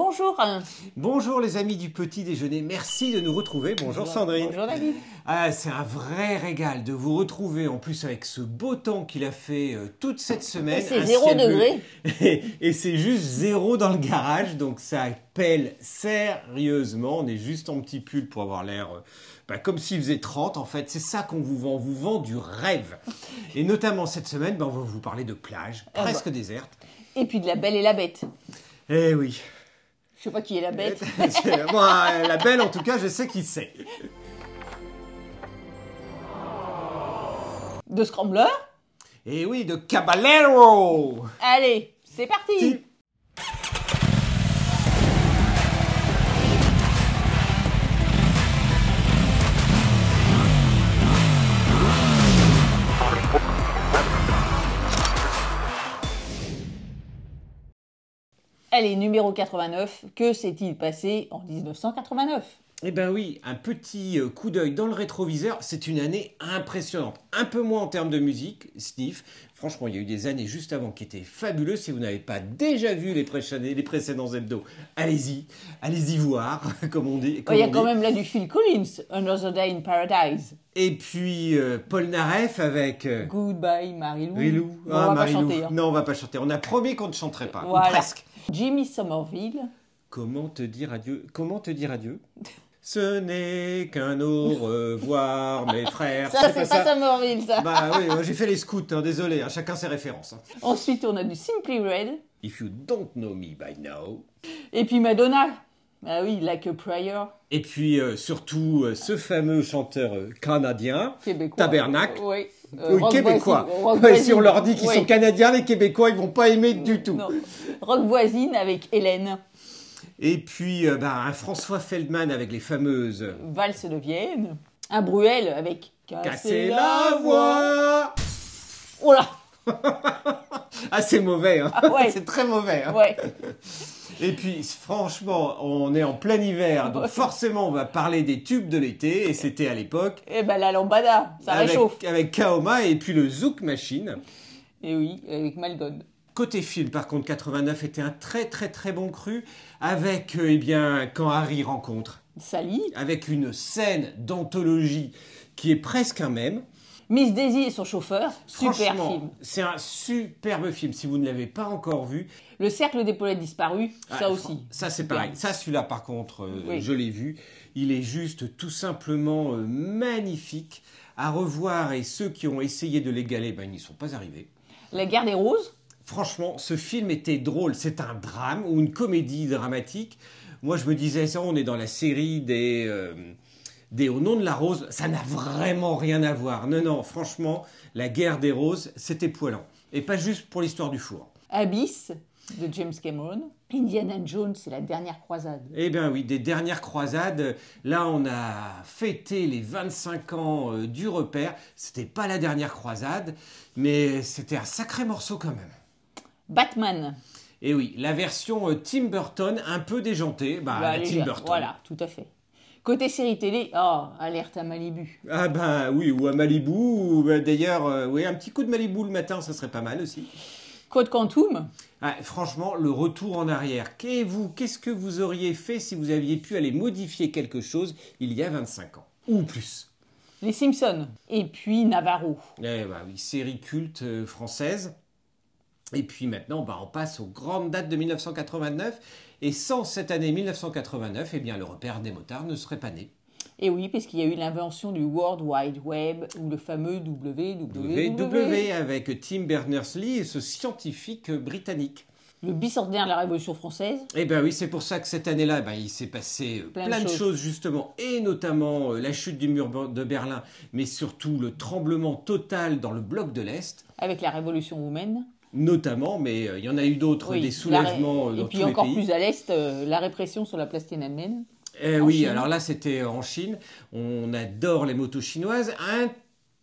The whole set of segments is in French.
Bonjour. Bonjour les amis du petit déjeuner, merci de nous retrouver. Bonjour Sandrine. Bonjour David. Ah, c'est un vrai régal de vous retrouver en plus avec ce beau temps qu'il a fait euh, toute cette semaine. C'est zéro degré. Et, et c'est juste zéro dans le garage, donc ça pèle sérieusement. On est juste en petit pull pour avoir l'air euh, bah, comme s'il faisait 30 en fait. C'est ça qu'on vous vend, on vous vend du rêve. Et notamment cette semaine, bah, on va vous parler de plage, Ah presque bah. déserte. Et puis de la belle et la bête. Eh oui. Je sais pas qui est la bête. Moi, la belle en tout cas, je sais qui c'est. De Scrambler? Eh oui, de Caballero Allez, c'est parti. Allez, numéro 89. Que s'est-il passé en 1989 Eh ben oui, un petit euh, coup d'œil dans le rétroviseur, c'est une année impressionnante. Un peu moins en termes de musique, Sniff. Franchement, il y a eu des années juste avant qui étaient fabuleuses. Si vous n'avez pas déjà vu les, précédents- les précédents hebdos, allez-y, allez-y voir, comme on dit. comme Il y a quand dit. même là du Phil Collins, Another Day in Paradise. Et puis euh, Paul Naref avec euh, Goodbye Marilou. Rilou. Bon, on va pas Marilou. chanter. hein. Non, on va pas chanter. On a promis qu'on ne chanterait pas. ou presque. Jimmy Somerville. Comment te dire adieu Comment te dire adieu? Ce n'est qu'un au revoir, mes frères. Ça, c'est pas, Somerville, ça. Bah oui, j'ai fait les scouts, hein, désolé, hein, chacun ses références. hein. Ensuite, on a du Simply Red. If you don't know me by now. Et puis Madonna. Ah oui, Like a Prayer. Et puis euh, surtout euh, ce fameux chanteur euh, canadien, Québécois. Tabernacle. Oui. Euh, Oui, Rock québécois. Voisine- Rock Ouais, si on leur dit qu'ils Oui. sont canadiens, les Québécois, ils vont pas aimer du tout. Non. Rock voisine avec Hélène. Et puis euh, bah, un François Feldman avec les fameuses Valse de Vienne. Un Bruel avec Casser la voix. Oh là Ah c'est mauvais, hein. Ah ouais. c'est très mauvais. hein. Ouais. Et puis, franchement, on est en plein hiver, donc forcément, on va parler des tubes de l'été, et c'était à l'époque. Et ben la lambada, ça avec, réchauffe. avec Kaoma et puis le Zouk Machine. Et oui, avec Malgone. Côté film, par contre, 89 était un très très très bon cru, avec, euh, eh bien, quand Harry rencontre, Sally. avec une scène d'anthologie qui est presque un mème. Miss Daisy et son chauffeur. Super film. C'est un superbe film. Si vous ne l'avez pas encore vu, Le cercle des polettes disparus, ça aussi. Ça, c'est pareil. Ça, celui-là, par contre, euh, Oui. je l'ai vu. Il est juste tout simplement euh, magnifique à revoir. Et ceux qui ont essayé de l'égaler, ben, ils n'y sont pas arrivés. La guerre des roses. Franchement, ce film était drôle. C'est un drame ou une comédie dramatique. Moi, je me disais, ça, on est dans la série des, euh, des Au nom de la rose. Ça n'a vraiment rien à voir. Non, non, franchement, la guerre des roses, c'était poilant. Et pas juste pour l'histoire du four. Abyss de James Cameron. Indiana Jones, c'est la dernière croisade. Eh bien oui, des dernières croisades. Là, on a fêté les 25 ans euh, du repère. C'était pas la dernière croisade, mais c'était un sacré morceau quand même. Batman. Et oui, la version euh, Tim Burton, un peu déjantée. Bah, Bah, la. Tim Burton. Voilà, tout à fait. Côté série télé, oh, alerte à Malibu. Ah ben oui, ou à Malibu, ou bah, d'ailleurs, euh, oui, un petit coup de Malibu le matin, ça serait pas mal aussi. Code Quantum. Ah, franchement, le retour en arrière. Qu'est- vous, Qu'est-ce que vous auriez fait si vous aviez pu aller modifier quelque chose il y a 25 ans Ou plus? Les Simpsons. Et puis Navarro. Eh bah oui, série culte euh, française. Et puis maintenant, bah, on passe aux grandes dates de 1989. Et sans cette année 1989, eh bien, le repère des motards ne serait pas né. Et oui, puisqu'il y a eu l'invention du World Wide Web, ou le fameux WWW. WW avec Tim Berners-Lee et ce scientifique britannique. Le bicentenaire de la Révolution française. Eh bien oui, c'est pour ça que cette année-là, ben, il s'est passé euh, Plein plein, de de choses. choses. justement, et notamment euh, la chute du mur de Berlin, mais surtout le tremblement total dans le bloc de l'Est. avec la Révolution roumaine. Notamment, mais euh, il y en a eu d'autres, Oui, des soulèvements euh, Et dans puis tous les encore pays. plus à l'Est, euh, la répression sur la place Tiananmen. Eh oui, Chine. alors là, c'était en Chine. On adore les motos chinoises. Un,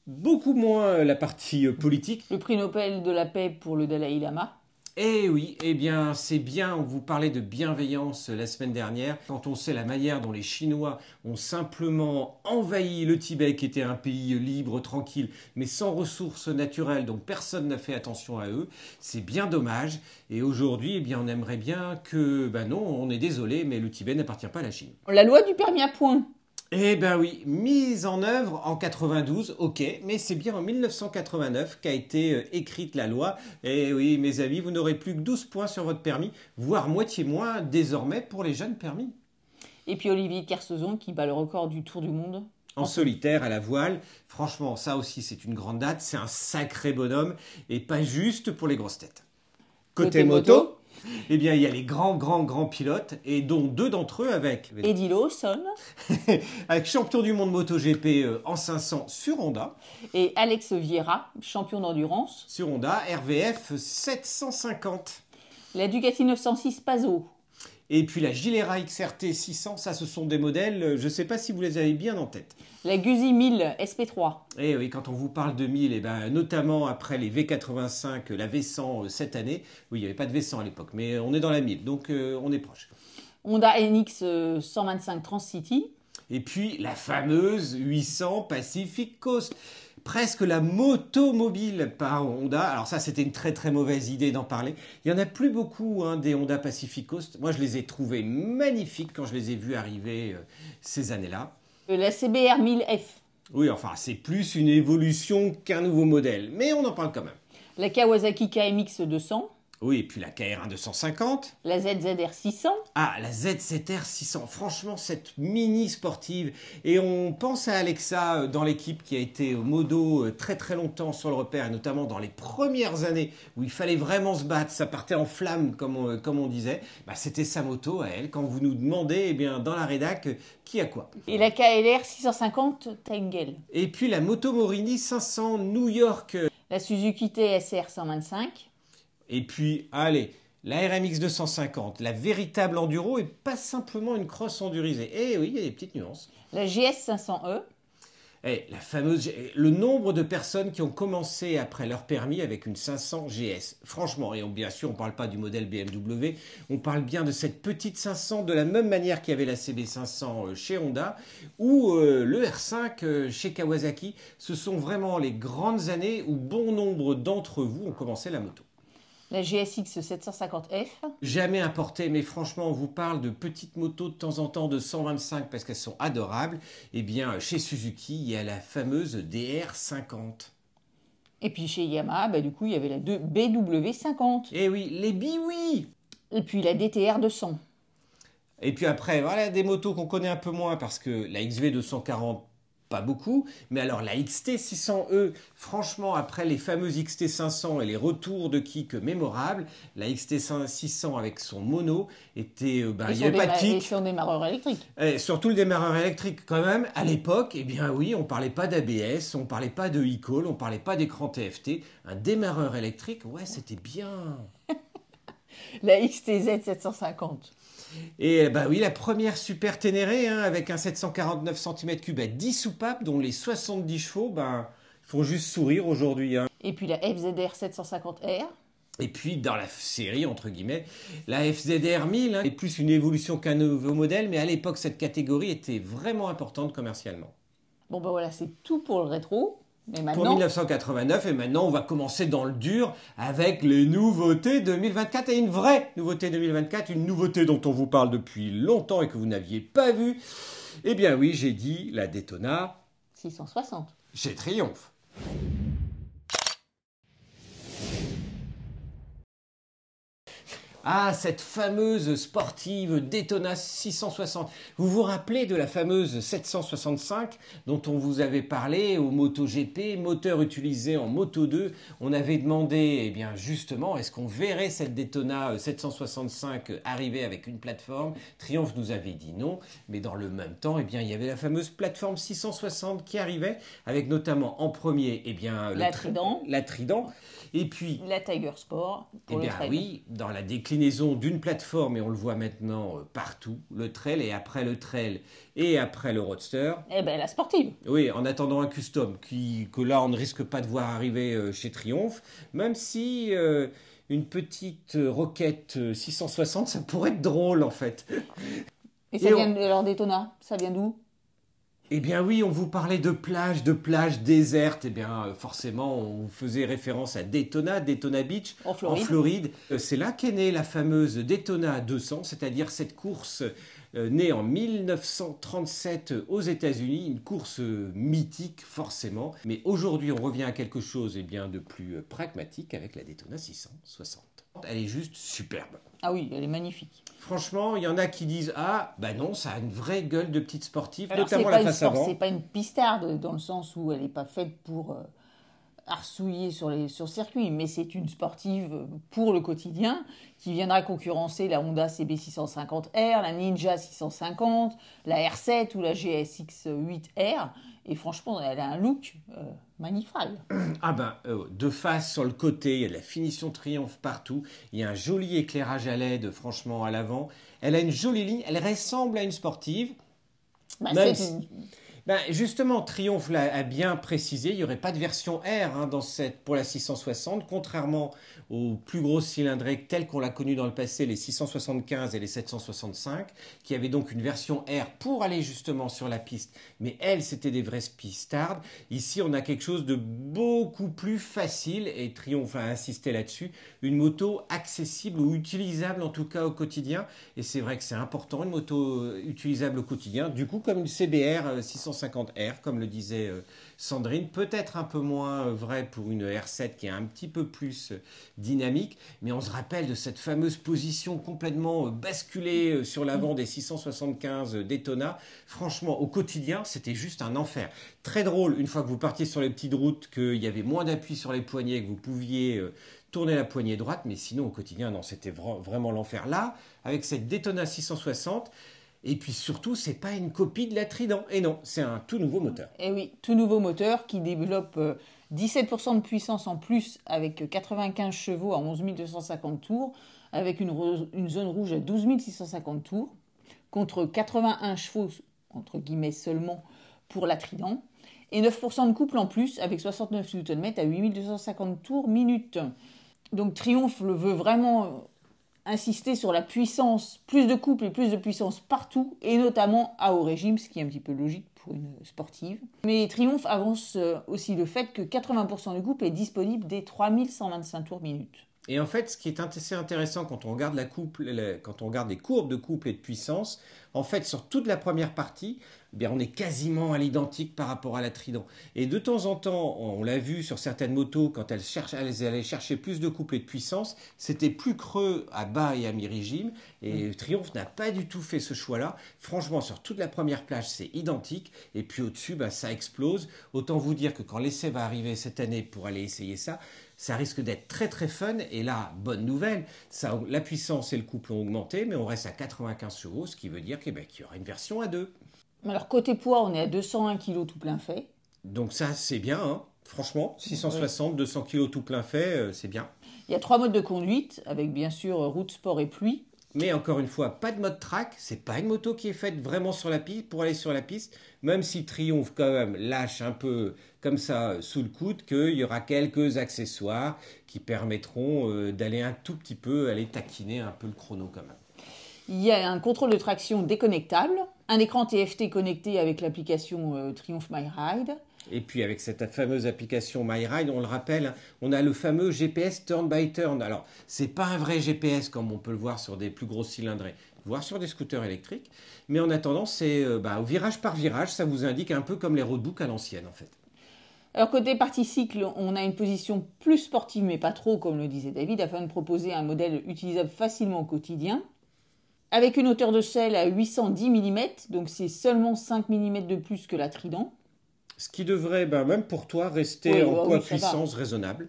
beaucoup moins la partie politique. Le prix Nobel de la paix pour le Dalai Lama. Eh oui, eh bien c'est bien, on vous parlait de bienveillance la semaine dernière, quand on sait la manière dont les Chinois ont simplement envahi le Tibet, qui était un pays libre, tranquille, mais sans ressources naturelles, donc personne n'a fait attention à eux, c'est bien dommage, et aujourd'hui, eh bien on aimerait bien que, ben non, on est désolé, mais le Tibet n'appartient pas à la Chine. La loi du permis à point. Eh ben oui, mise en œuvre en 92, ok, mais c'est bien en 1989 qu'a été euh, écrite la loi. Eh oui, mes amis, vous n'aurez plus que 12 points sur votre permis, voire moitié moins désormais pour les jeunes permis. Et puis Olivier Kersauzon qui bat le record du Tour du Monde. En solitaire, à la voile. Franchement, ça aussi, c'est une grande date. C'est un sacré bonhomme et pas juste pour les grosses têtes. Côté, Côté moto, moto. eh bien, il y a les grands, grands, grands pilotes et dont deux d'entre eux avec, Eddie Lawson avec champion du monde MotoGP euh, en 500 sur Honda. et Alex Vieira, champion d'endurance. Sur Honda, RVF 750. La Ducati 906 Pazo. Et puis la Gilera XRT 600, ça ce sont des modèles, euh, je ne sais pas si vous les avez bien en tête. La Guzzi 1000 SP3. Et oui, quand on vous parle de 1000, et ben, notamment après les V85, la V100 euh, cette année, oui, il n'y avait pas de V100 à l'époque, mais on est dans la 1000, donc euh, on est proche. Honda NX euh, 125 Transcity. Et puis la fameuse 800 Pacific Coast, presque la motomobile par Honda. Alors ça, c'était une très très mauvaise idée d'en parler. Il y en a plus beaucoup hein, des Honda Pacific Coast. Moi, je les ai trouvés magnifiques quand je les ai vus arriver euh, ces années-là. La CBR 1000F. Oui, enfin, c'est plus une évolution qu'un nouveau modèle, mais on en parle quand même. La Kawasaki KMX 200. Oui, et puis la KR1 250. La ZZR 600. Ah, la ZZR 600. Franchement, cette mini sportive. Et on pense à Alexa euh, dans l'équipe qui a été au modo euh, très très longtemps sur le repère, et notamment dans les premières années où il fallait vraiment se battre. Ça partait en flamme, comme on, comme on disait. Bah, C'était sa moto à elle. Quand vous nous demandez, eh bien, dans la rédac, euh, qui a quoi Et la KLR 650 Tengel. Et puis la moto Morini 500 New York. La Suzuki TSR 125. Et puis, allez, la RMX 250, la véritable enduro et pas simplement une crosse endurisée. Eh oui, il y a des petites nuances. La GS 500E. Eh, la fameuse, le nombre de personnes qui ont commencé après leur permis avec une 500 GS. Franchement, et on- bien sûr, on ne parle pas du modèle BMW, on parle bien de cette petite 500 de la même manière qu'il y avait la CB500 euh, chez Honda ou euh, le R5 euh, chez Kawasaki. Ce sont vraiment les grandes années où bon nombre d'entre vous ont commencé la moto. La GSX 750F. Jamais importé, mais franchement, on vous parle de petites motos de temps en temps de 125 parce qu'elles sont adorables. Eh bien, chez Suzuki, il y a la fameuse DR50. Et puis chez Yamaha, bah, du coup, il y avait la 2 BW50. Eh oui, les biwi Et puis la DTR 200. Et puis après, voilà des motos qu'on connaît un peu moins parce que la XV 240, pas beaucoup. Mais alors la XT 600E, franchement, après les fameuses XT 500 et les retours de kick mémorables, la XT 600 avec son mono était. euh, ben, Et il n'y avait pas de et kick. sur des démarreurs électriques. Et surtout le démarreur électrique quand même, à l'époque, eh bien oui, on parlait pas d'ABS, on parlait pas de e-call, on parlait pas d'écran TFT. Un démarreur électrique, ouais, c'était bien. La XTZ 750. Et bah oui, la première super Ténéré, hein, avec un 749 cm3 à 10 soupapes, dont les 70 chevaux, ben, font juste sourire aujourd'hui. hein. Et puis la FZR 750R. Et puis dans la série, entre guillemets, la FZR 1000 hein, est plus une évolution qu'un nouveau modèle, mais à l'époque, cette catégorie était vraiment importante commercialement. Bon, ben voilà, c'est tout pour le rétro. Pour maintenant, 1989 et maintenant on va commencer dans le dur avec les nouveautés 2024 et une vraie nouveauté 2024, une nouveauté dont on vous parle depuis longtemps et que vous n'aviez pas vue. Eh bien oui, j'ai dit la Daytona 660. chez Triomphe. Ah, cette fameuse sportive Daytona 660. Vous vous rappelez de la fameuse 765 dont on vous avait parlé au MotoGP, moteur utilisé en Moto 2. On avait demandé, eh bien justement, est-ce qu'on verrait cette Daytona 765 arriver avec une plateforme? Triomphe nous avait dit non, mais dans le même temps, eh bien il y avait la fameuse plateforme 660 qui arrivait avec notamment en premier, eh bien le La tra- Trident. la Trident, et puis La Tiger Sport. eh le bien trail. oui, dans la déclinaison d'une plateforme, et on le voit maintenant euh, partout, le trail, et après le trail, et après le roadster. Eh ben la sportive. Oui, en attendant un custom, qui, que là on ne risque pas de voir arriver euh, chez Triomphe, même si euh, une petite roquette euh, 660, ça pourrait être drôle en fait. Et ça Et vient on- de ça vient d'où? Eh bien oui, on vous parlait de plages, de plages désertes. Eh bien euh, forcément, on faisait référence à Daytona, Daytona Beach, En Floride. en Floride. Euh, C'est là qu'est née la fameuse Daytona 200, c'est-à-dire cette course euh, née en 1937 aux États-Unis, une course mythique forcément. Mais aujourd'hui, on revient à quelque chose eh bien, de plus pragmatique avec la Daytona 660. Elle est juste superbe. Ah oui, elle est magnifique. Franchement, il y en a qui disent Ah, bah non, ça a une vraie gueule de petite sportive, Alors, c'est notamment pas, la une face avant. c'est pas une pistarde dans le sens où elle n'est pas faite pour euh, arsouiller sur les sur circuit, mais c'est une sportive euh, pour le quotidien qui viendra concurrencer la Honda CB650R, la Ninja 650, la R7 ou la GSX8R. Et franchement, elle a un look euh, magnifique. Ah ben, euh, de face sur le côté, il y a de la finition triomphe partout. Il y a un joli éclairage à LED, franchement, à l'avant. Elle a une jolie ligne. Elle ressemble à une sportive. Bah, Même c'est si- une- ben justement, Triumph l'a bien précisé, il n'y aurait pas de version R hein, dans cette, pour la 660, contrairement aux plus grosses cylindrées telles qu'on l'a connue dans le passé, les 675 et les 765, qui avaient donc une version R pour aller justement sur la piste. Mais elles, c'était des vraies pistardes. Ici, on a quelque chose de beaucoup plus facile, et Triumph a insisté là-dessus, une moto accessible ou utilisable en tout cas au quotidien. Et c'est vrai que c'est important, une moto euh, utilisable au quotidien. Du coup, comme une CBR 660, euh, 250R, comme le disait euh, Sandrine. Peut-être un peu moins euh, vrai pour une R7 qui est un petit peu plus euh, dynamique, mais on se rappelle de cette fameuse position complètement basculée sur l'avant des 675 Daytona. Franchement, au quotidien, c'était juste un enfer. Très drôle, une fois que vous partiez sur les petites routes, qu'il y avait moins d'appui sur les poignets, que vous pouviez tourner la poignée droite, mais sinon au quotidien, non, c'était vraiment l'enfer. Là, avec cette Daytona 660, et puis surtout, c'est pas une copie de la Trident. Et non, c'est un tout nouveau moteur. Et oui, tout nouveau moteur qui développe euh, 17% de puissance en plus avec 95 chevaux à 11 250 tours, avec une, zone rouge à 12 650 tours, contre 81 chevaux, entre guillemets seulement, pour la Trident, et 9% de couple en plus avec 69 Nm à 8 250 tours minute. Donc Triumph le veut vraiment euh, insister sur la puissance, plus de couple et plus de puissance partout, et notamment à haut régime, ce qui est un petit peu logique pour une sportive. Mais Triumph avance euh, aussi le fait que 80% du couple est disponible dès 3125 tours minute. Et en fait, ce qui est assez intéressant quand on regarde la couple, quand on regarde les courbes de couple et de puissance, en fait, sur toute la première partie, eh bien, on est quasiment à l'identique par rapport à la Trident. Et de temps en temps, on l'a vu sur certaines motos, quand elles, cherchent, elles allaient chercher plus de couple et de puissance, c'était plus creux à bas et à mi-régime. Et Triumph n'a pas du tout fait ce choix-là. Franchement, sur toute la première plage, c'est identique. Et puis au-dessus, bah, ça explose. Autant vous dire que quand l'essai va arriver cette année pour aller essayer ça, ça risque d'être très très fun. Et là, bonne nouvelle, ça, la puissance et le couple ont augmenté, mais on reste à 95 chevaux, ce qui veut dire qu'il ben, qu'il y aura une version à deux. Alors côté poids, on est à 201 kg tout plein fait. Donc ça, c'est bien, hein. franchement. 660, 200 kilos tout plein fait, euh, c'est bien. Il y a trois modes de conduite, avec bien sûr euh, route, sport et pluie. Mais encore une fois, pas de mode track. C'est pas une moto qui est faite vraiment sur la piste pour aller sur la piste. Même si Triomphe quand même lâche un peu comme ça euh, sous le coude, qu'il y aura quelques accessoires qui permettront euh, d'aller un tout petit peu aller taquiner un peu le chrono quand même. Il y a un contrôle de traction déconnectable, un écran TFT connecté avec l'application euh, Triumph My Ride. Et puis avec cette fameuse application MyRide, on le rappelle, on a le fameux GPS turn by turn. Alors, c'est pas un vrai GPS comme on peut le voir sur des plus grosses cylindrées, voire sur des scooters électriques. Mais en attendant, c'est euh, bah, au virage par virage, ça vous indique un peu comme les roadbooks à l'ancienne en fait. Alors côté partie cycle, on a une position plus sportive mais pas trop comme le disait David afin de proposer un modèle utilisable facilement au quotidien. Avec une hauteur de selle à 810 mm, donc c'est seulement 5 mm de plus que la Trident. Ce qui devrait, ben, même pour toi, rester Oui, en poids puissance raisonnable.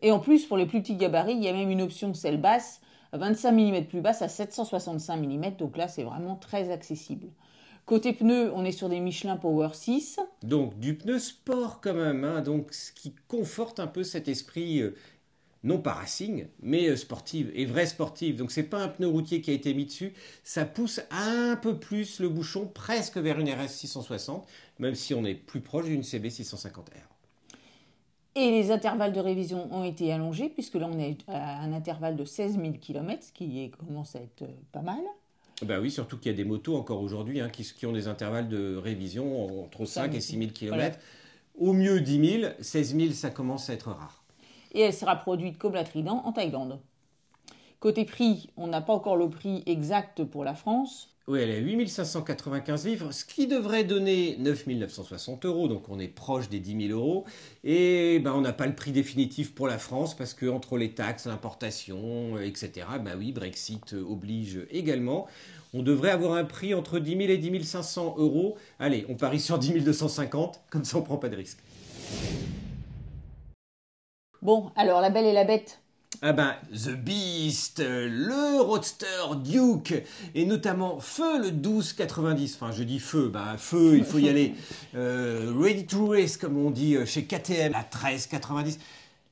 Et en plus, pour les plus petits gabarits, il y a même une option selle basse, 25 mm plus basse à 765 mm, donc là c'est vraiment très accessible. Côté pneus, on est sur des Michelin Power 6. Donc du pneu sport quand même, hein, donc ce qui conforte un peu cet esprit euh, non pas racing, mais euh, sportive et vrai sportive. Donc c'est pas un pneu routier qui a été mis dessus, ça pousse un peu plus le bouchon presque vers une RS 660, même si on est plus proche d'une CB 650R. Et les intervalles de révision ont été allongés, puisque là on est à un intervalle de 16 000 km, ce qui est- commence à être euh, pas mal. Bah oui, surtout qu'il y a des motos encore aujourd'hui hein, qui, qui ont des intervalles de révision entre 5 et 6 000 km. Au mieux 10 000, 16 000, ça commence à être rare. Et elle sera produite comme la Trident en Thaïlande. Côté prix, on n'a pas encore le prix exact pour la France. Oui, elle est à 8595 livres, ce qui devrait donner 9 960 euros, donc on est proche des 10 000 euros. Et ben, on n'a pas le prix définitif pour la France parce que entre les taxes, l'importation, euh, etc., bah oui, Brexit euh, oblige également. On devrait avoir un prix entre 10 000 et 10 500 euros. Allez, on parie sur 10 250, comme ça on prend pas de risque. Bon, alors la belle et la bête. Ah ben, The Beast, le Roadster Duke, et notamment Feu le 1290. Enfin, je dis Feu, ben Feu, il faut y aller. Euh, ready to race, comme on dit euh, chez KTM, la 1390.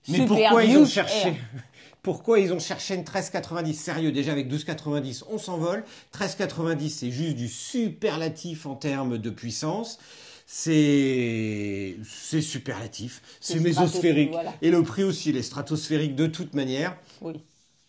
Mais Super pourquoi ils ont cherché R. pourquoi ils ont cherché une 1390 Sérieux, déjà avec 1290, on s'envole. 1390, c'est juste du superlatif en termes de puissance. C'est c'est superlatif, c'est mésosphérique. voilà. Et le prix aussi, il est stratosphérique de toute manière. Oui,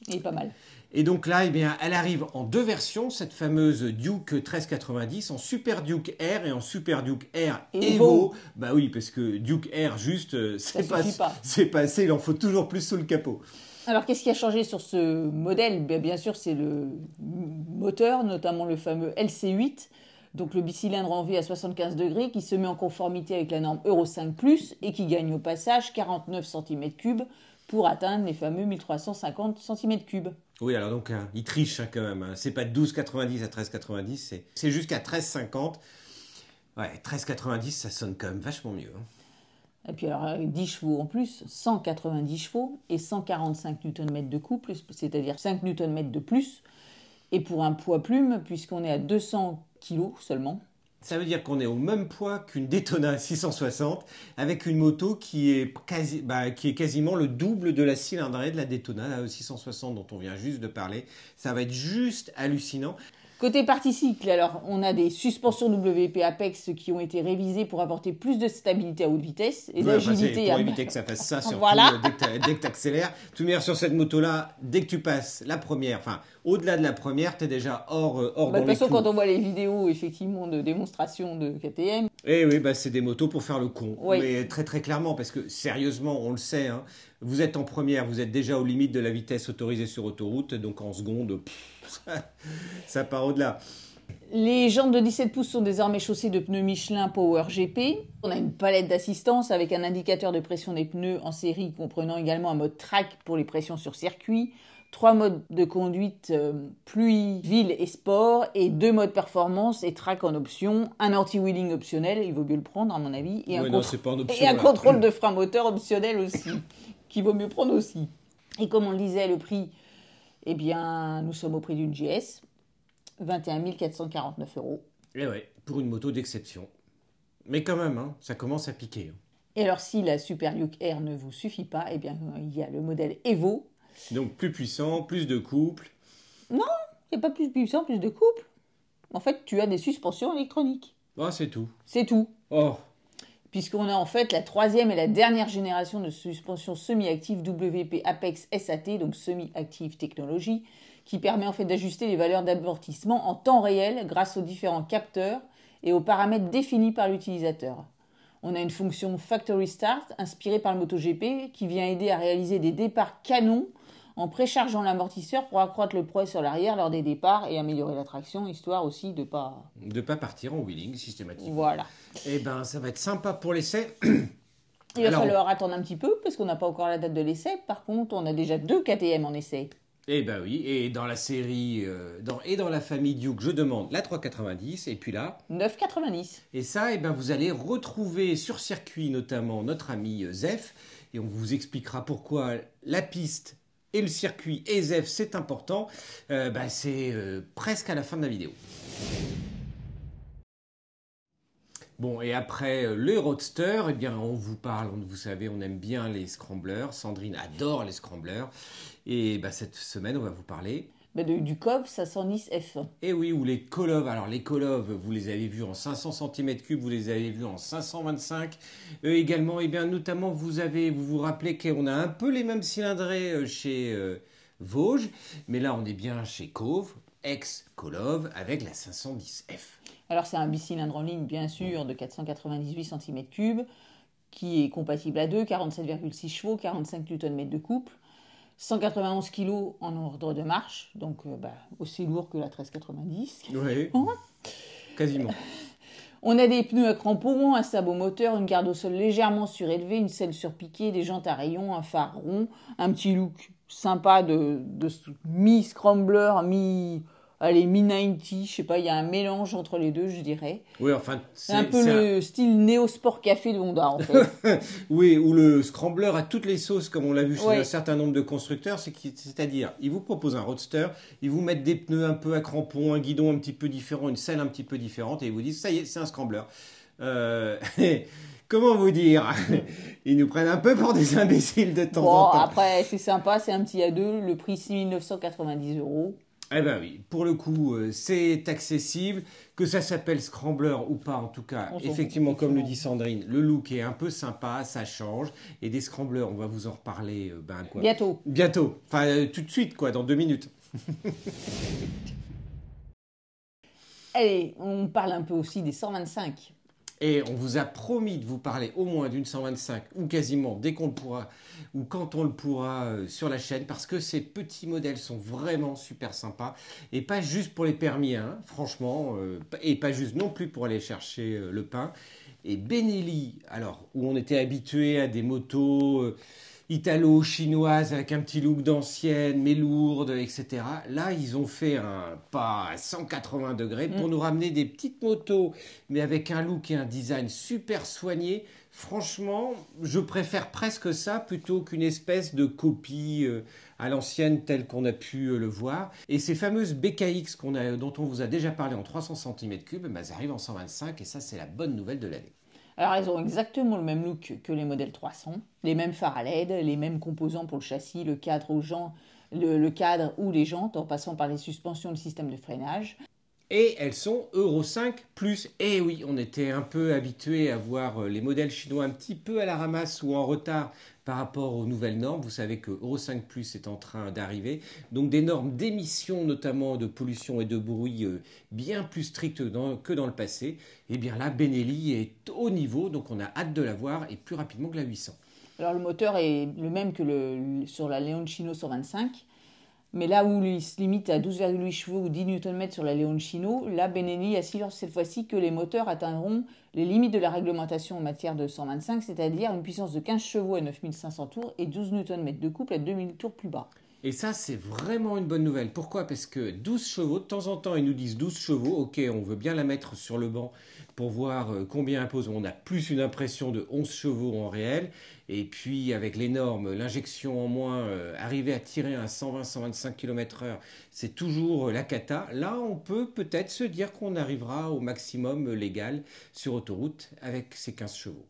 il est pas mal. Et donc là, eh bien, elle arrive en deux versions, cette fameuse Duke 1390, en Super Duke R et en Super Duke R Evo. Evo. Bah oui, parce que Duke R juste, euh, pas, c'est pas assez, il en faut toujours plus sous le capot. Alors, qu'est-ce qui a changé sur ce modèle? Bien bien sûr, c'est le moteur, notamment le fameux LC8, donc le bicylindre en V à 75 degrés, qui se met en conformité avec la norme Euro 5 et qui gagne au passage 49 cm3 pour atteindre les fameux 1350 cm3. Oui, alors donc, hein, il triche hein, quand même. hein. C'est pas de 12,90 à 13,90, c'est, c'est jusqu'à 13,50. Ouais, 13,90, ça sonne quand même vachement mieux. hein. Et puis alors, avec 10 chevaux en plus, 190 chevaux et 145 Nm de couple, c'est-à-dire 5 Nm de plus. Et pour un poids plume, puisqu'on est à 200 kg seulement, Ça veut dire qu'on est au même poids qu'une Daytona 660 avec une moto qui est, quasi, bah, qui est quasiment le double de la cylindrée de la Daytona la 660 dont on vient juste de parler. Ça va être juste hallucinant. Côté partie cycle, alors on a des suspensions WP Apex qui ont été révisées pour apporter plus de stabilité à haute vitesse et Ouais, d'agilité pour à éviter que ça fasse ça, surtout Voilà. euh, dès que tu accélères. Tout manière sur cette moto-là, dès que tu passes la première, enfin au-delà de la première, tu es déjà hors, euh, hors Bah, dans de toute façon, quand on voit les vidéos effectivement de démonstration de KTM, Eh oui, bah, c'est des motos pour faire le con. Oui. Mais très très clairement, parce que sérieusement, on le sait, hein, vous êtes en première, vous êtes déjà aux limites de la vitesse autorisée sur autoroute, donc en seconde, pff, ça, ça part au-delà. les jantes de 17 pouces sont désormais chaussées de pneus Michelin Power GP. On a une palette d'assistance avec un indicateur de pression des pneus en série comprenant également un mode track pour les pressions sur circuit, trois modes de conduite euh, pluie, ville et sport et deux modes performance et track en option, un anti-wheeling optionnel, il vaut mieux le prendre à mon avis, et un, non, option, et un contrôle de frein moteur optionnel aussi, qu'il vaut mieux prendre aussi. Et comme on le disait, le prix, eh bien, nous sommes au prix d'une GS, 21 449 euros. Et Eh ouais, pour une moto d'exception. Mais quand même, hein, ça commence à piquer. hein. Et alors, si la Super Duke R ne vous suffit pas, eh bien, il y a le modèle Evo. Donc plus puissant, plus de couple. Il n'y a pas plus puissant, plus de couple. En fait, tu as des suspensions électroniques. Ah, c'est tout. C'est tout. Oh, Puisqu'on a en fait la troisième et la dernière génération de suspension semi-active WP Apex SAT, donc semi-active technologie, qui permet en fait d'ajuster les valeurs d'amortissement en temps réel grâce aux différents capteurs et aux paramètres définis par l'utilisateur. On a une fonction Factory Start inspirée par le MotoGP qui vient aider à réaliser des départs canons en préchargeant l'amortisseur pour accroître le poids sur l'arrière lors des départs et améliorer la traction, histoire aussi de pas... de pas partir en wheeling systématiquement. Voilà. Eh ben, ça va être sympa pour l'essai. Il va Alors- falloir attendre un petit peu parce qu'on n'a pas encore la date de l'essai. Par contre, on a déjà deux KTM en essai. Eh ben oui, et dans la série, euh, dans, et dans la famille Duke, je demande la 390, et puis là, 9,90. et ça, eh ben vous allez retrouver sur circuit notamment notre ami euh, Zef, et on vous expliquera pourquoi la piste et le circuit et Zef c'est important. Euh, bah, c'est euh, presque à la fin de la vidéo. Bon, et après euh, le Roadster, eh bien, on vous parle, vous savez, on aime bien les scramblers. Sandrine adore les scramblers. Et bah, cette semaine, on va vous parler bah, de- du COV 510F. Et oui, ou les Kolov. Alors les Kolov, vous les avez vus en 500 cm3, vous les avez vus en 525. Euh, également, et bien notamment, vous avez, vous vous rappelez qu'on a un peu les mêmes cylindrés euh, chez euh, Vosges, mais là on est bien chez Cove, ex Kolov, avec la 510F. Alors c'est un bicylindre en ligne bien sûr de 498 cm3 qui est compatible à 2, 47,6 chevaux, 45 Nm de couple, 191 kg en ordre de marche, donc euh, bah, aussi lourd que la 1390. Oui, Oh. quasiment. On a des pneus à crampons, un sabot moteur, une garde au sol légèrement surélevée, une selle surpiquée, des jantes à rayons, un phare rond, un petit look sympa de, de mi-scrambler, mi... Allez, mi-90, je sais pas, il y a un mélange entre les deux, je dirais. Oui, enfin, C'est un peu le style néo-sport café de Honda, en fait. Oui, ou le scrambler à toutes les sauces, comme on l'a vu chez Ouais. un certain nombre de constructeurs, c'est-à-dire, ils vous proposent un roadster, ils vous mettent des pneus un peu à crampons, un guidon un petit peu différent, une selle un petit peu différente, et ils vous disent, ça y est, c'est un scrambler. Euh, comment vous dire? Ils nous prennent un peu pour des imbéciles de temps Bon, en temps. après, c'est sympa, c'est un petit A2, le prix 6990 euros. Eh ben oui, pour le coup, euh, c'est accessible, que ça s'appelle Scrambler ou pas, en tout cas, On effectivement, comme le dit Sandrine, le look est un peu sympa, ça change, et des Scramblers, on va vous en reparler, euh, ben quoi. Bientôt. Bientôt, enfin euh, tout de suite, quoi, dans deux minutes. Allez, on parle un peu aussi des 125. Et on vous a promis de vous parler au moins d'une 125 ou quasiment dès qu'on le pourra ou quand on le pourra euh, sur la chaîne parce que ces petits modèles sont vraiment super sympas et pas juste pour les permis, hein, franchement, euh, et pas juste non plus pour aller chercher euh, le pain. Et Benelli, alors où on était habitué à des motos italo-chinoises avec un petit look d'ancienne mais lourde, etc. Là, ils ont fait un pas à 180 degrés pour nous ramener des petites motos mais avec un look et un design super soigné. Franchement, je préfère presque ça plutôt qu'une espèce de copie euh, à l'ancienne telle qu'on a pu euh, le voir. Et ces fameuses BKX a, dont on vous a déjà parlé en 300 cm3, bah, elles arrivent en 125 et ça c'est la bonne nouvelle de l'année. Alors, elles ont exactement le même look que les modèles 300, les mêmes phares à LED, les mêmes composants pour le châssis, le cadre ou les jantes, en passant par les suspensions le système de freinage. Et elles sont Euro 5 plus. Et oui, on était un peu habitué à voir euh, les modèles chinois un petit peu à la ramasse ou en retard par rapport aux nouvelles normes. Vous savez que Euro 5 plus est en train d'arriver. Donc des normes d'émissions, notamment de pollution et de bruit, euh, bien plus strictes que dans le passé. Et bien là, Benelli est au niveau, donc on a hâte de la voir et plus rapidement que la 800. Alors, le moteur est le même que sur la Leoncino 125, mais là où il se limite à 12,8 chevaux ou 10 Nm sur la Leoncino, là, Benelli assure cette fois-ci que les moteurs atteindront les limites de la réglementation en matière de 125, c'est-à-dire une puissance de 15 chevaux à 9500 tours et 12 Nm de couple à 2000 tours plus bas. Et ça, c'est vraiment une bonne nouvelle. Pourquoi? Parce que 12 chevaux, de temps en temps, ils nous disent 12 chevaux. Ok, on veut bien la mettre sur le banc pour voir euh, combien impose. On a plus une impression de 11 chevaux en réel. Et puis, avec les normes, l'injection en moins, euh, arriver à tirer un 120-125 km/h, c'est toujours euh, la cata. Là, on peut peut-être se dire qu'on arrivera au maximum légal sur autoroute avec ces 15 chevaux.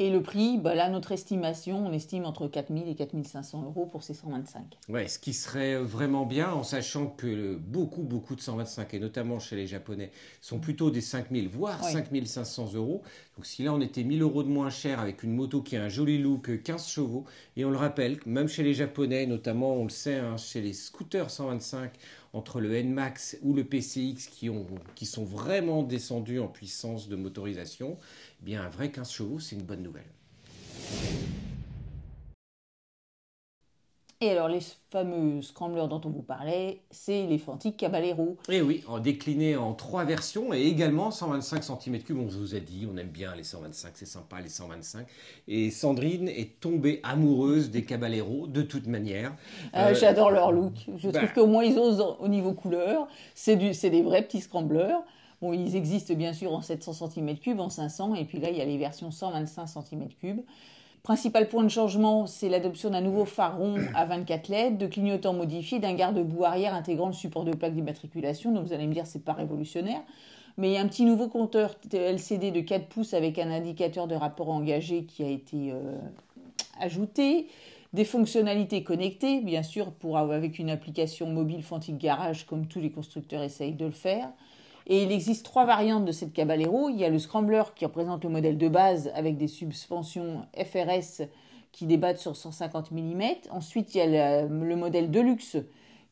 Et le prix, bah là, notre estimation, on estime entre 4000 et 4500 euros pour ces 125. Ouais, ce qui serait vraiment bien, en sachant que beaucoup, beaucoup de 125, et notamment chez les Japonais, sont plutôt des 5000, voire Ouais. 5500 euros. Donc si là on était 1000 euros de moins cher avec une moto qui a un joli look, 15 chevaux, et on le rappelle, même chez les Japonais, notamment on le sait, hein, chez les scooters 125, entre le NMAX ou le PCX qui sont vraiment descendus en puissance de motorisation, eh bien un vrai 15 chevaux, c'est une bonne nouvelle. Et alors, les fameux scramblers dont on vous parlait, c'est les Fantic Caballero. Et oui, en décliné en trois versions et également 125 cm3. On vous a dit, on aime bien les 125, c'est sympa les 125. Et Sandrine est tombée amoureuse des Caballeros de toute manière. Euh, Euh, J'adore leur look. Je bah. trouve qu'au moins ils osent au niveau couleur. C'est des vrais petits scramblers. Bon, ils existent bien sûr en 700 cm3, en 500, et puis là il y a les versions 125 cm3. Principal point de changement, c'est l'adoption d'un nouveau phare rond à 24 LED, de clignotants modifiés, d'un garde-boue arrière intégrant le support de plaque d'immatriculation. Donc vous allez me dire, c'est pas révolutionnaire. Mais il y a un petit nouveau compteur LCD de 4 pouces avec un indicateur de rapport engagé qui a été euh, ajouté. Des fonctionnalités connectées, bien sûr, pour, avec une application mobile Fantic Garage, comme tous les constructeurs essayent de le faire. Et il existe trois variantes de cette Caballero. Il y a le Scrambler qui représente le modèle de base avec des suspensions FRS qui débattent sur 150 mm. Ensuite, il y a le, modèle Deluxe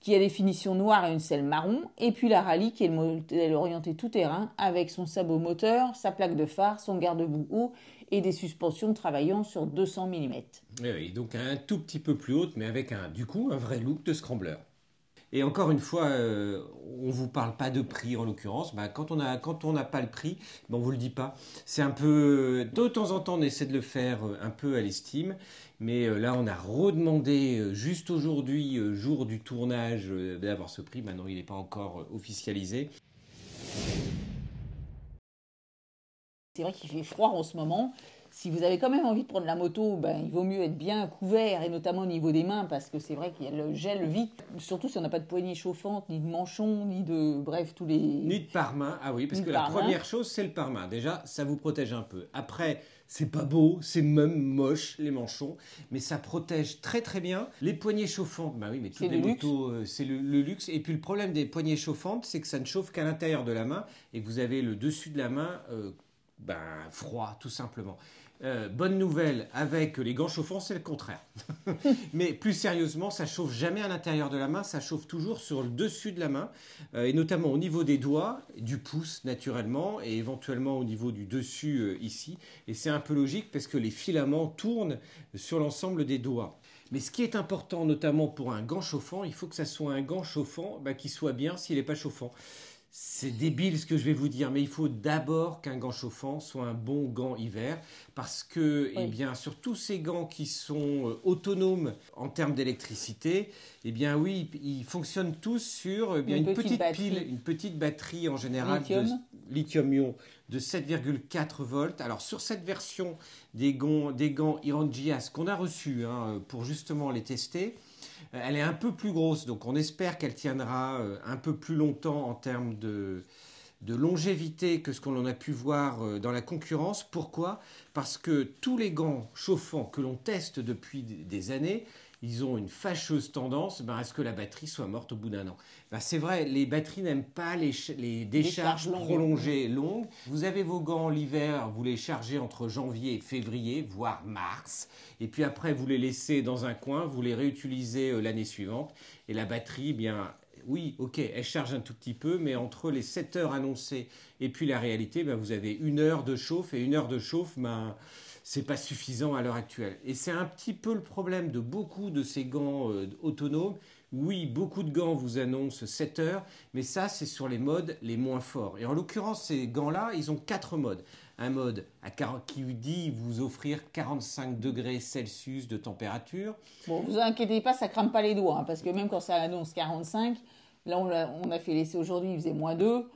qui a des finitions noires et une selle marron. Et puis la Rallye qui est le modèle orienté tout-terrain avec son sabot moteur, sa plaque de phare, son garde-boue haut et des suspensions travaillant sur 200 mm. Oui, donc un tout petit peu plus haute, mais avec un, du coup un vrai look de Scrambler. Et encore une fois, euh, on ne vous parle pas de prix en l'occurrence. Bah, quand on n'a pas le prix, ben, on ne vous le dit pas. C'est un peu. De temps en temps, on essaie de le faire euh, un peu à l'estime. Mais euh, là, on a redemandé juste aujourd'hui, jour du tournage, d'avoir ce prix. Maintenant, il n'est pas encore officialisé. C'est vrai qu'il fait froid en ce moment si vous avez quand même envie de prendre la moto, ben, il vaut mieux être bien couvert, et notamment au niveau des mains, parce que c'est vrai qu'il y a le gel vite, surtout si on n'a pas de poignée chauffante, ni de manchon, ni de... bref, tous les... Ni de pare-main, ah oui, parce que la première chose, c'est le pare-main. Déjà, ça vous protège un peu. Après, c'est pas beau, c'est même moche, les manchons, mais ça protège très très bien. Les poignées chauffantes, bah oui, mais toutes les motos, euh, c'est le, luxe. Et puis le problème des poignées chauffantes, c'est que ça ne chauffe qu'à l'intérieur de la main, et que vous avez le dessus de la main... Euh, ben, froid, tout simplement. Euh, bonne nouvelle, avec les gants chauffants, c'est le contraire. Mais plus sérieusement, ça chauffe jamais à l'intérieur de la main, ça chauffe toujours sur le dessus de la main, euh, et notamment au niveau des doigts, du pouce naturellement, et éventuellement au niveau du dessus euh, ici. Et c'est un peu logique parce que les filaments tournent sur l'ensemble des doigts. Mais ce qui est important, notamment pour un gant chauffant, il faut que ça soit un gant chauffant bah, qui soit bien s'il n'est pas chauffant. C'est débile ce que je vais vous dire, mais il faut d'abord qu'un gant chauffant soit un bon gant hiver, parce que, eh bien, sur tous ces gants qui sont euh, autonomes en termes d'électricité, eh bien oui, ils fonctionnent tous sur eh bien, une, petite, pile, une petite batterie en général de lithium-ion de 7,4 volts. Alors sur cette version des gants, des gants Iron qu'on a reçu hein, pour justement les tester, elle est un peu plus grosse, donc on espère qu'elle tiendra euh, un peu plus longtemps en termes de, longévité que ce qu'on en a pu voir euh, dans la concurrence. Pourquoi? Parce que tous les gants chauffants que l'on teste depuis des années ils ont une fâcheuse tendance ben, à ce que la batterie soit morte au bout d'un an. Ben, c'est vrai, les batteries n'aiment pas les, les décharges prolongées longues. Vous avez vos gants l'hiver, vous les chargez entre janvier et février, voire mars. Et puis après, vous les laissez dans un coin, vous les réutilisez euh, l'année suivante. Et la batterie, eh bien, oui, ok, elle charge un tout petit peu, mais entre les 7 heures annoncées et puis la réalité, ben, vous avez une heure de chauffe et une heure de chauffe, ben, c'est pas suffisant à l'heure actuelle. Et c'est un petit peu le problème de beaucoup de ces gants euh, autonomes. Oui, beaucoup de gants vous annoncent 7 heures, mais ça, c'est sur les modes les moins forts. Et en l'occurrence, ces gants-là, ils ont quatre modes. Un mode à, qui dit vous offrir 45 degrés Celsius de température. Bon, vous inquiétez pas, ça crame pas les doigts, hein, parce que même quand ça annonce 45, là on a, on a fait l'essai aujourd'hui, il faisait moins 2.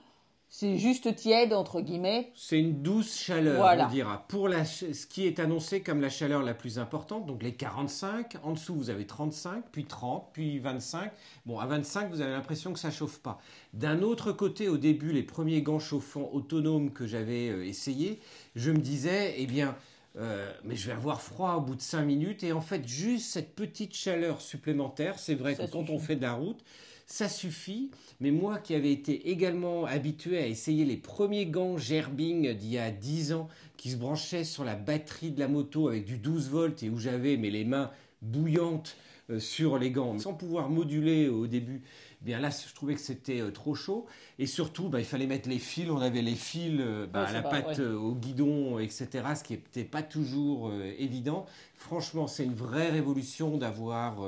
C'est juste tiède, entre guillemets. C'est une douce chaleur, on dira. Pour la, ce qui est annoncé comme la chaleur la plus importante, donc les 45, en dessous vous avez 35, puis 30, puis 25. Bon, à 25, vous avez l'impression que ça chauffe pas. D'un autre côté, au début, les premiers gants chauffants autonomes que j'avais euh, essayés, je me disais, eh bien, euh, mais je vais avoir froid au bout de 5 minutes. Et en fait, juste cette petite chaleur supplémentaire, c'est vrai que quand on fait de la route, ça suffit. Mais moi qui avais été également habitué à essayer les premiers gants Gerbing d'il y a 10 ans, qui se branchaient sur la batterie de la moto avec du 12 volts et où j'avais les mains bouillantes euh, sur les gants, sans pouvoir moduler au début, eh bien là je trouvais que c'était euh, trop chaud. Et surtout, bah, il fallait mettre les fils, on avait les fils euh, bah, à la patte au guidon, etc., ce qui n'était pas toujours évident. Franchement, c'est une vraie révolution d'avoir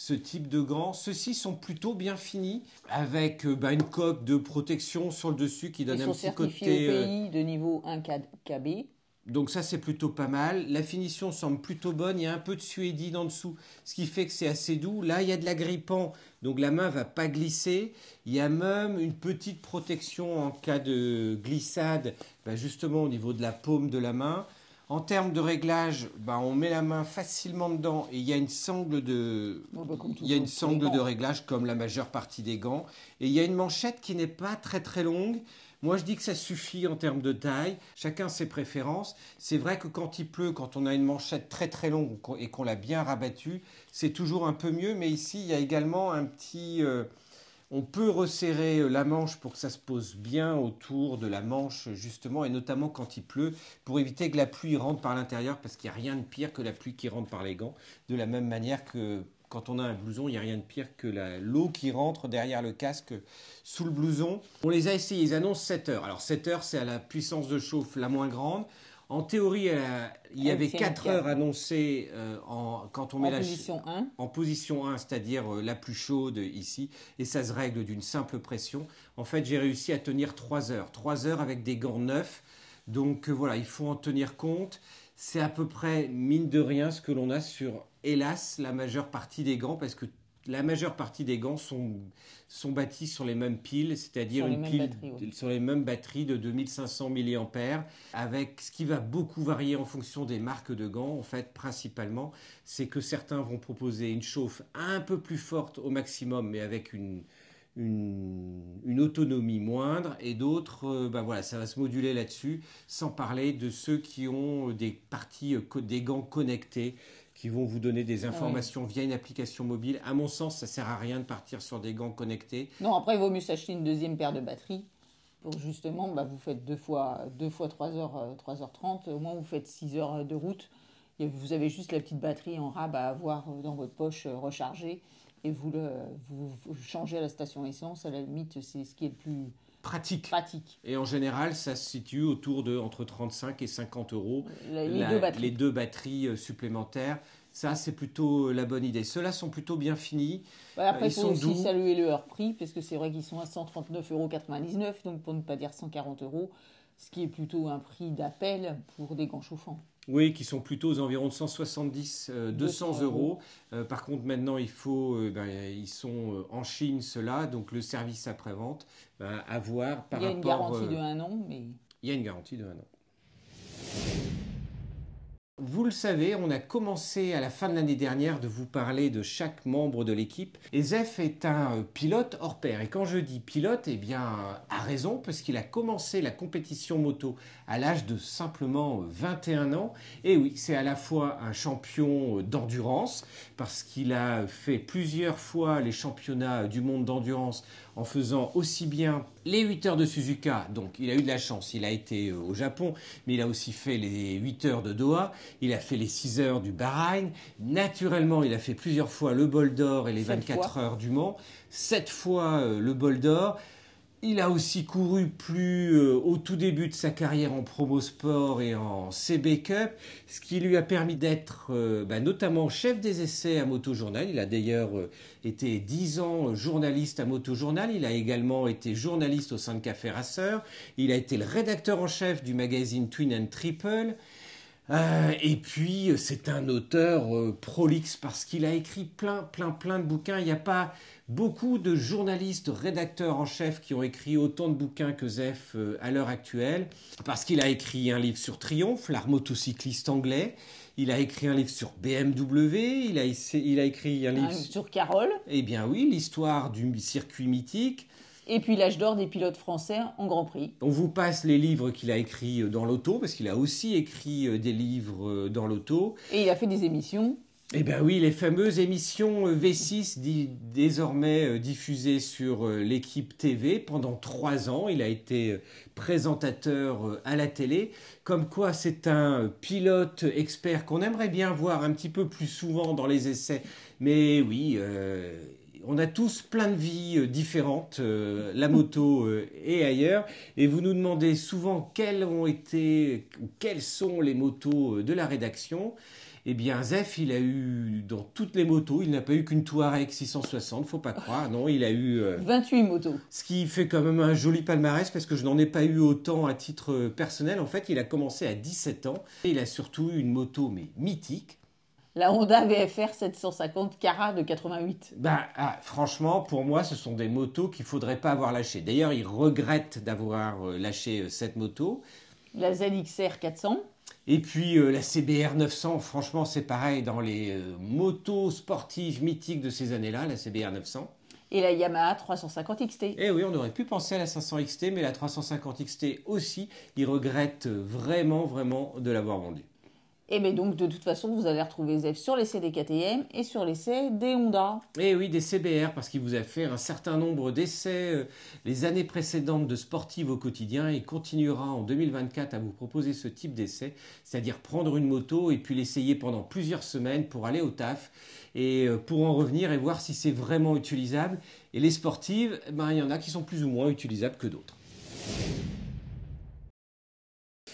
ce type de gants. Ceux-ci sont plutôt bien finis avec euh, bah, une coque de protection sur le dessus qui donne un petit côté. Au pays de niveau 1 KB. Donc ça c'est plutôt pas mal. La finition semble plutôt bonne. Il y a un peu de suédine en dessous, ce qui fait que c'est assez doux. Là il y a de l'agrippant, donc la main va pas glisser. Il y a même une petite protection en cas de glissade, bah, justement au niveau de la paume de la main. En termes de réglage, bah, on met la main facilement dedans et il y a une sangle de, bah, il y a une sangle de réglage comme la majeure partie des gants. Et il y a une manchette qui n'est pas très très longue. Moi, je dis que ça suffit en termes de taille. Chacun ses préférences. C'est vrai que quand il pleut, quand on a une manchette très très longue et qu'on l'a bien rabattue, c'est toujours un peu mieux. Mais ici, il y a également un petit... euh, on peut resserrer euh, la manche pour que ça se pose bien autour de la manche, justement, et notamment quand il pleut, pour éviter que la pluie rentre par l'intérieur, parce qu'il n'y a rien de pire que la pluie qui rentre par les gants. De la même manière que quand on a un blouson, il n'y a rien de pire que l'eau qui rentre derrière le casque sous le blouson. On les a essayés, ils annoncent 7 heures. Alors 7 heures, c'est à la puissance de chauffe la moins grande. En théorie, a- il y avait tient 4 bien. heures annoncées euh, en, quand on met En la position 1. en position 1, c'est-à-dire euh, la plus chaude ici, et ça se règle d'une simple pression. En fait, j'ai réussi à tenir 3 heures. 3 heures avec des gants neufs. Donc euh, voilà, il faut en tenir compte. C'est à peu près, mine de rien, ce que l'on a sur, hélas, la majeure partie des gants, parce que la majeure partie des gants sont, sont bâtis sur les mêmes piles, c'est-à-dire Sur les une mêmes pile batteries, sur les mêmes batteries de 2500 mAh, avec ce qui va beaucoup varier en fonction des marques de gants, en fait, principalement, c'est que certains vont proposer une chauffe un peu plus forte au maximum, mais avec une, une, une autonomie moindre, et d'autres, euh, ben voilà, ça va se moduler là-dessus, sans parler de ceux qui ont des parties, euh, des gants connectés, qui vont vous donner des informations via une application mobile. À mon sens, ça sert à rien de partir sur des gants connectés. Non, après, il vaut mieux s'acheter une deuxième paire de batteries pour justement, bah, vous faites deux fois, deux fois 3h, 3h30, au moins vous faites 6 heures de route. Et vous avez juste la petite batterie en rab à avoir dans votre poche euh, rechargée et vous, le, vous, vous changez à la station essence. À la limite, c'est ce qui est le plus Pratique. pratique. Et en général, ça se situe autour de entre 35 et 50 euros. Les La- deux batteries. les deux batteries, euh, supplémentaires. Ça, c'est plutôt euh, la bonne idée. Ceux-là sont plutôt bien finis. Ouais, après, ils il faut sont aussi doux. saluer leur prix, parce que c'est vrai qu'ils sont à 139,99 euros, donc pour ne pas dire 140 euros, ce qui est plutôt un prix d'appel pour des gants chauffants. Oui, qui sont plutôt aux environs de 170, euh, 200 200 euros. Euh, par contre, maintenant, il faut, euh, ben, ils sont euh, en Chine, ceux-là. Donc, le service après-vente, ben, à voir par il y a une rapport. garantie euh, de un an, mais Il y a une garantie de un an. Vous le savez, on a commencé à la fin de l'année dernière de vous parler de chaque membre de l'équipe. Et Zef est un euh, pilote hors pair. Et quand je dis pilote, eh bien, euh, à raison, parce qu'il a commencé la compétition moto à l'âge de simplement euh, 21 ans. Et oui, c'est à la fois un champion euh, d'endurance, parce qu'il a fait plusieurs fois les championnats du monde d'endurance en faisant aussi bien les 8 heures de Suzuka, donc il a eu de la chance, il a été euh, au Japon, mais il a aussi fait les 8 heures de Doha, il a fait les 6 heures du Bahreïn, naturellement il a fait plusieurs fois le bol d'or et les Sept 24 fois. heures du Mans, 7 fois euh, le bol d'or, il a aussi couru plus euh, au tout début de sa carrière en promo sport et en CB Cup, ce qui lui a permis d'être euh, bah, notamment chef des essais à Motojournal. Il a d'ailleurs euh, été 10 ans journaliste à Motojournal. Il a également été journaliste au sein de Café Racer. Il a été le rédacteur en chef du magazine Twin and Triple. Euh, et puis, c'est un auteur euh, prolixe parce qu'il a écrit plein, plein, plein de bouquins. Il n'y a pas beaucoup de journalistes, rédacteurs en chef qui ont écrit autant de bouquins que Zef euh, à l'heure actuelle. Parce qu'il a écrit un livre sur Triomphe, l'art motocycliste anglais. Il a écrit un livre sur BMW. Il a, il a écrit un livre. hein, sur Carole. Eh bien oui, l'histoire du circuit mythique. Et puis l'âge d'or des pilotes français en Grand Prix. On vous passe les livres qu'il a écrits euh, dans l'auto, parce qu'il a aussi écrit euh, des livres euh, dans l'auto. Et il a fait des émissions. Eh bien oui, les fameuses émissions euh, V6 di- désormais diffusées sur l'équipe TV pendant trois ans. Il a été présentateur à la télé. Comme quoi c'est un pilote expert qu'on aimerait bien voir un petit peu plus souvent dans les essais. Mais oui, euh, on a tous plein de vies euh, différentes, euh, la moto euh, et ailleurs. Et vous nous demandez souvent quelles ont été ou quelles sont les motos de la rédaction. Eh bien, Zef, il a eu dans toutes les motos, il n'a pas eu qu'une Touareg 660, faut pas croire. Non, il a eu euh, 28 motos. ce qui fait quand même un joli palmarès parce que je n'en ai pas eu autant à titre personnel. En fait, il a commencé à 17 ans et il a surtout eu une moto mais mythique. La Honda VFR 750 Cara de 88. Bah, ah, franchement, pour moi, ce sont des motos qu'il faudrait pas avoir lâchées. D'ailleurs, il regrette d'avoir euh, lâché euh, cette moto. La ZXR 400. Et puis euh, la CBR 900, franchement, c'est pareil dans les euh, motos sportives mythiques de ces années-là, la CBR 900. Et la Yamaha 350 XT. Eh oui, on aurait pu penser à la 500 XT, mais la 350 XT aussi, ils regrettent vraiment, vraiment de l'avoir vendue. Et bien donc, de toute façon, vous allez retrouver Zef sur l'essai des KTM et sur l'essai des Honda. Et oui, des CBR, parce qu'il vous a fait un certain nombre d'essais euh, les années précédentes de sportives au quotidien et continuera en 2024 à vous proposer ce type d'essai, c'est-à-dire prendre une moto et puis l'essayer pendant plusieurs semaines pour aller au taf et euh, pour en revenir et voir si c'est vraiment utilisable. Et les sportives, eh ben, il y en a qui sont plus ou moins utilisables que d'autres.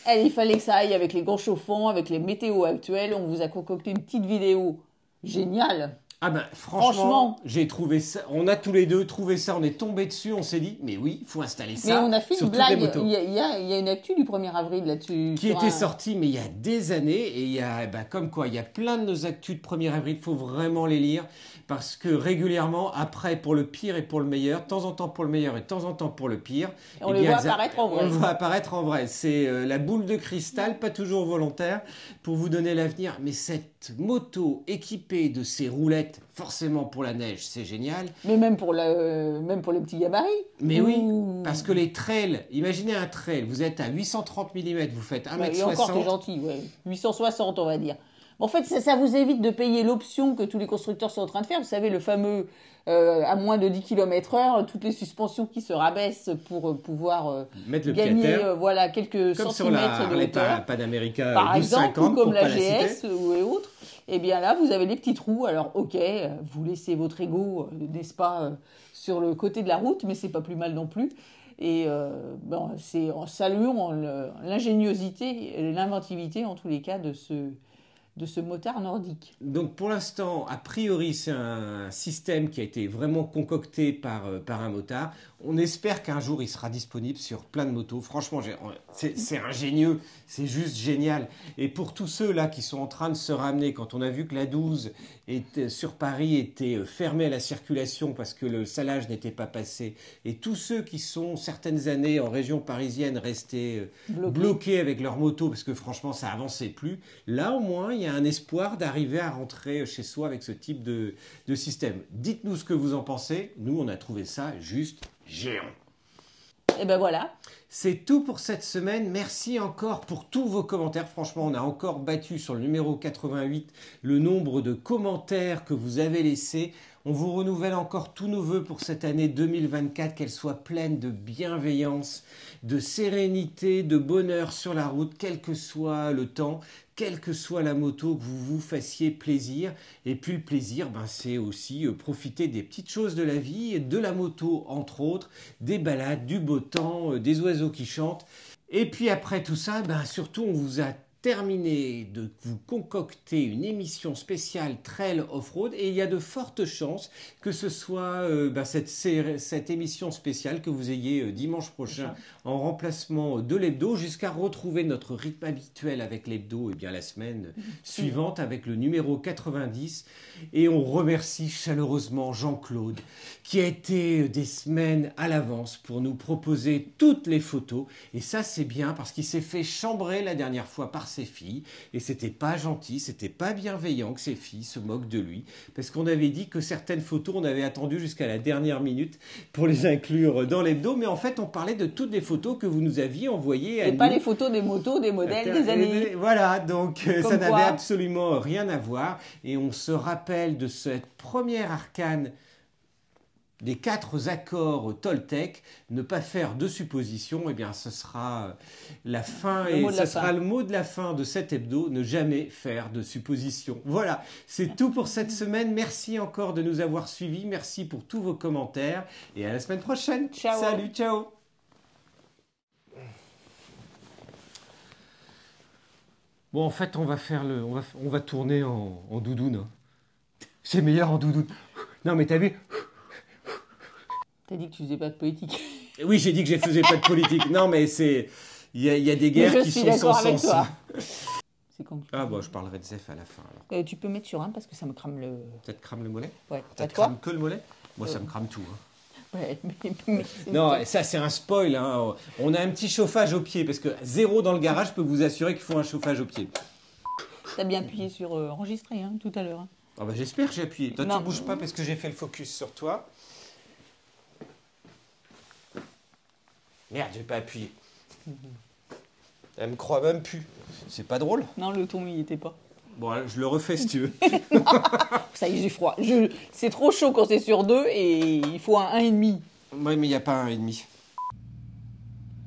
Eh, il fallait que ça aille avec les grands chauffants, avec les météos actuels. On vous a concocté une petite vidéo géniale. Ah ben franchement, j'ai trouvé ça. On a tous les deux trouvé ça. On est tombé dessus. On s'est dit, mais oui, il faut installer ça. Mais on a fait une blague. Il y, a, il y, a, une actu du 1er avril là-dessus. Qui était sortie, mais il y a des années. Et il y a, eh ben, comme quoi, il y a plein de nos actus de 1er avril. Il faut vraiment les lire parce que régulièrement, après, pour le pire et pour le meilleur, de temps en temps pour le meilleur et de temps en temps pour le pire, on eh les voit apparaître en vrai. On voit apparaître en vrai. C'est euh, la boule de cristal, pas toujours volontaire, pour vous donner l'avenir. Mais cette moto équipée de ces roulettes, forcément pour la neige, c'est génial. Mais même pour, euh, même pour les petits gabarits. Mais oui, parce que les trails, imaginez un trail, vous êtes à 830 mm, vous faites 1m60. et encore, gentil, ouais. 860 on va dire. En fait, ça, vous évite de payer l'option que tous les constructeurs sont en train de faire. Vous savez, le fameux euh, à moins de 10 km heure, toutes les suspensions qui se rabaissent pour euh, pouvoir euh, gagner voilà, quelques comme centimètres sur la, de hauteur. Panamérica Par exemple, ou comme la GS ou et autres. Et eh bien là, vous avez les petits trous. Alors, ok, vous laissez votre ego, n'est-ce pas, sur le côté de la route, mais c'est pas plus mal non plus. Et bon, c'est en saluant l'ingéniosité et l'inventivité, en tous les cas, de ce, de ce motard nordique. Donc pour l'instant, a priori, c'est un système qui a été vraiment concocté par, euh, par un motard. On espère qu'un jour il sera disponible sur plein de motos. Franchement, c'est ingénieux, c'est juste génial. Et pour tous ceux là qui sont en train de se ramener, quand on a vu que la 12 était, sur Paris était fermée à la circulation parce que le salage n'était pas passé, et tous ceux qui sont certaines années en région parisienne restés euh, bloqués avec leur moto parce que franchement ça avançait plus, là au moins il y a un espoir d'arriver à rentrer chez soi avec ce type de, de système. Dites-nous ce que vous en pensez. Nous on a trouvé ça juste géant. Et ben voilà. C'est tout pour cette semaine. Merci encore pour tous vos commentaires. Franchement, on a encore battu sur le numéro 88 le nombre de commentaires que vous avez laissés. On vous renouvelle encore tous nos voeux pour cette année 2024, qu'elle soit pleine de bienveillance, de sérénité, de bonheur sur la route, quel que soit le temps quelle que soit la moto, que vous vous fassiez plaisir. Et puis le plaisir, ben, c'est aussi euh, profiter des petites choses de la vie, de la moto entre autres, des balades, du beau temps, euh, des oiseaux qui chantent. Et puis après tout ça, ben, surtout on vous a de vous concocter une émission spéciale Trail Off-Road et il y a de fortes chances que ce soit euh, bah, cette, cette, émission spéciale que vous ayez euh, dimanche prochain en remplacement de l'hebdo jusqu'à retrouver notre rythme habituel avec l'hebdo et eh bien la semaine suivante avec le numéro 90 et on remercie chaleureusement Jean-Claude qui a été euh, des semaines à l'avance pour nous proposer toutes les photos. Et ça c'est bien parce qu'il s'est fait chambrer la dernière fois par ses filles. Et c'était pas gentil, c'était pas bienveillant que ses filles se moquent de lui. Parce qu'on avait dit que certaines photos on avait attendu jusqu'à la dernière minute pour les inclure dans l'hebdo. Mais en fait on parlait de toutes les photos que vous nous aviez envoyées et pas les photos des motos, des modèles, des années. Voilà, donc euh, ça n'avait absolument rien à voir. Et on se rappelle de cette première arcane des quatre accords Toltec, ne pas faire de suppositions, eh bien, ce sera la fin et ce sera le mot de la fin de cet hebdo, ne jamais faire de suppositions. Voilà, c'est tout pour cette semaine. Merci encore de nous avoir suivis. Merci pour tous vos commentaires et à la semaine prochaine. Ciao. Salut, ciao. Bon, en fait, on va faire le, on va, on va tourner en, en doudoune. Hein. C'est meilleur en doudoune. Non, mais t'as vu? T'as dit que tu faisais pas de politique. Oui, j'ai dit que je faisais pas de politique. Non, mais c'est. Il y, a des guerres qui sont sans sens. C'est quand tu Ah, bon, je parlerai de Zef à la fin. Euh, tu peux mettre sur un parce que ça me crame le. Ça te crame le mollet Ouais. Ça te crame que le mollet Moi, ça me crame tout. Hein. Ouais, mais- Non, ça c'est un spoil. hein. On a un petit chauffage au pied parce que zéro dans le garage peut vous assurer qu'il faut un chauffage au pied. T'as bien appuyé sur euh, enregistrer hein, tout à l'heure. hein. Ah bah, J'espère que j'ai appuyé. Toi, Non. tu bouges pas parce que j'ai fait le focus sur toi. Merde, j'ai pas appuyé. Elle me croit même plus. C'est pas drôle. Non, le ton il était pas. Bon, alors, je le refais si tu veux. Ça y est, j'ai froid. Je... C'est trop chaud quand c'est sur deux et il faut un 1,5. ouais, mais il n'y a pas un et demi.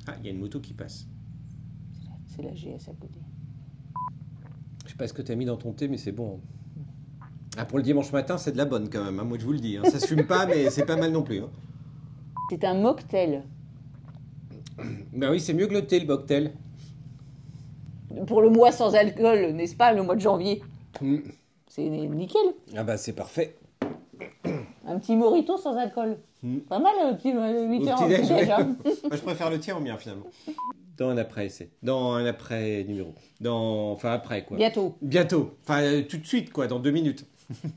Ah, il y a une moto qui passe. C'est la GS à côté. Je sais pas ce que tu as mis dans ton thé, mais c'est bon. Ah, pour le dimanche matin, c'est de la bonne quand même, hein, moi je vous le dis. hein. Ça se fume pas, mais c'est pas mal non plus. hein. C'est un mocktail. Ben oui, c'est mieux que le thé, le cocktail. Pour le mois sans alcool, n'est-ce pas, le mois de janvier Mm. C'est nickel. Ah bah c'est parfait. Un petit morito sans alcool. Mm. Pas mal, le petit 8 Au heures petit-déj, petit-déj, ouais. hein. Moi, je préfère le tien au mien finalement. Dans un après essai. Dans un après numéro. Dans... Enfin après quoi. Bientôt. Bientôt. Enfin euh, tout de suite quoi, dans deux minutes.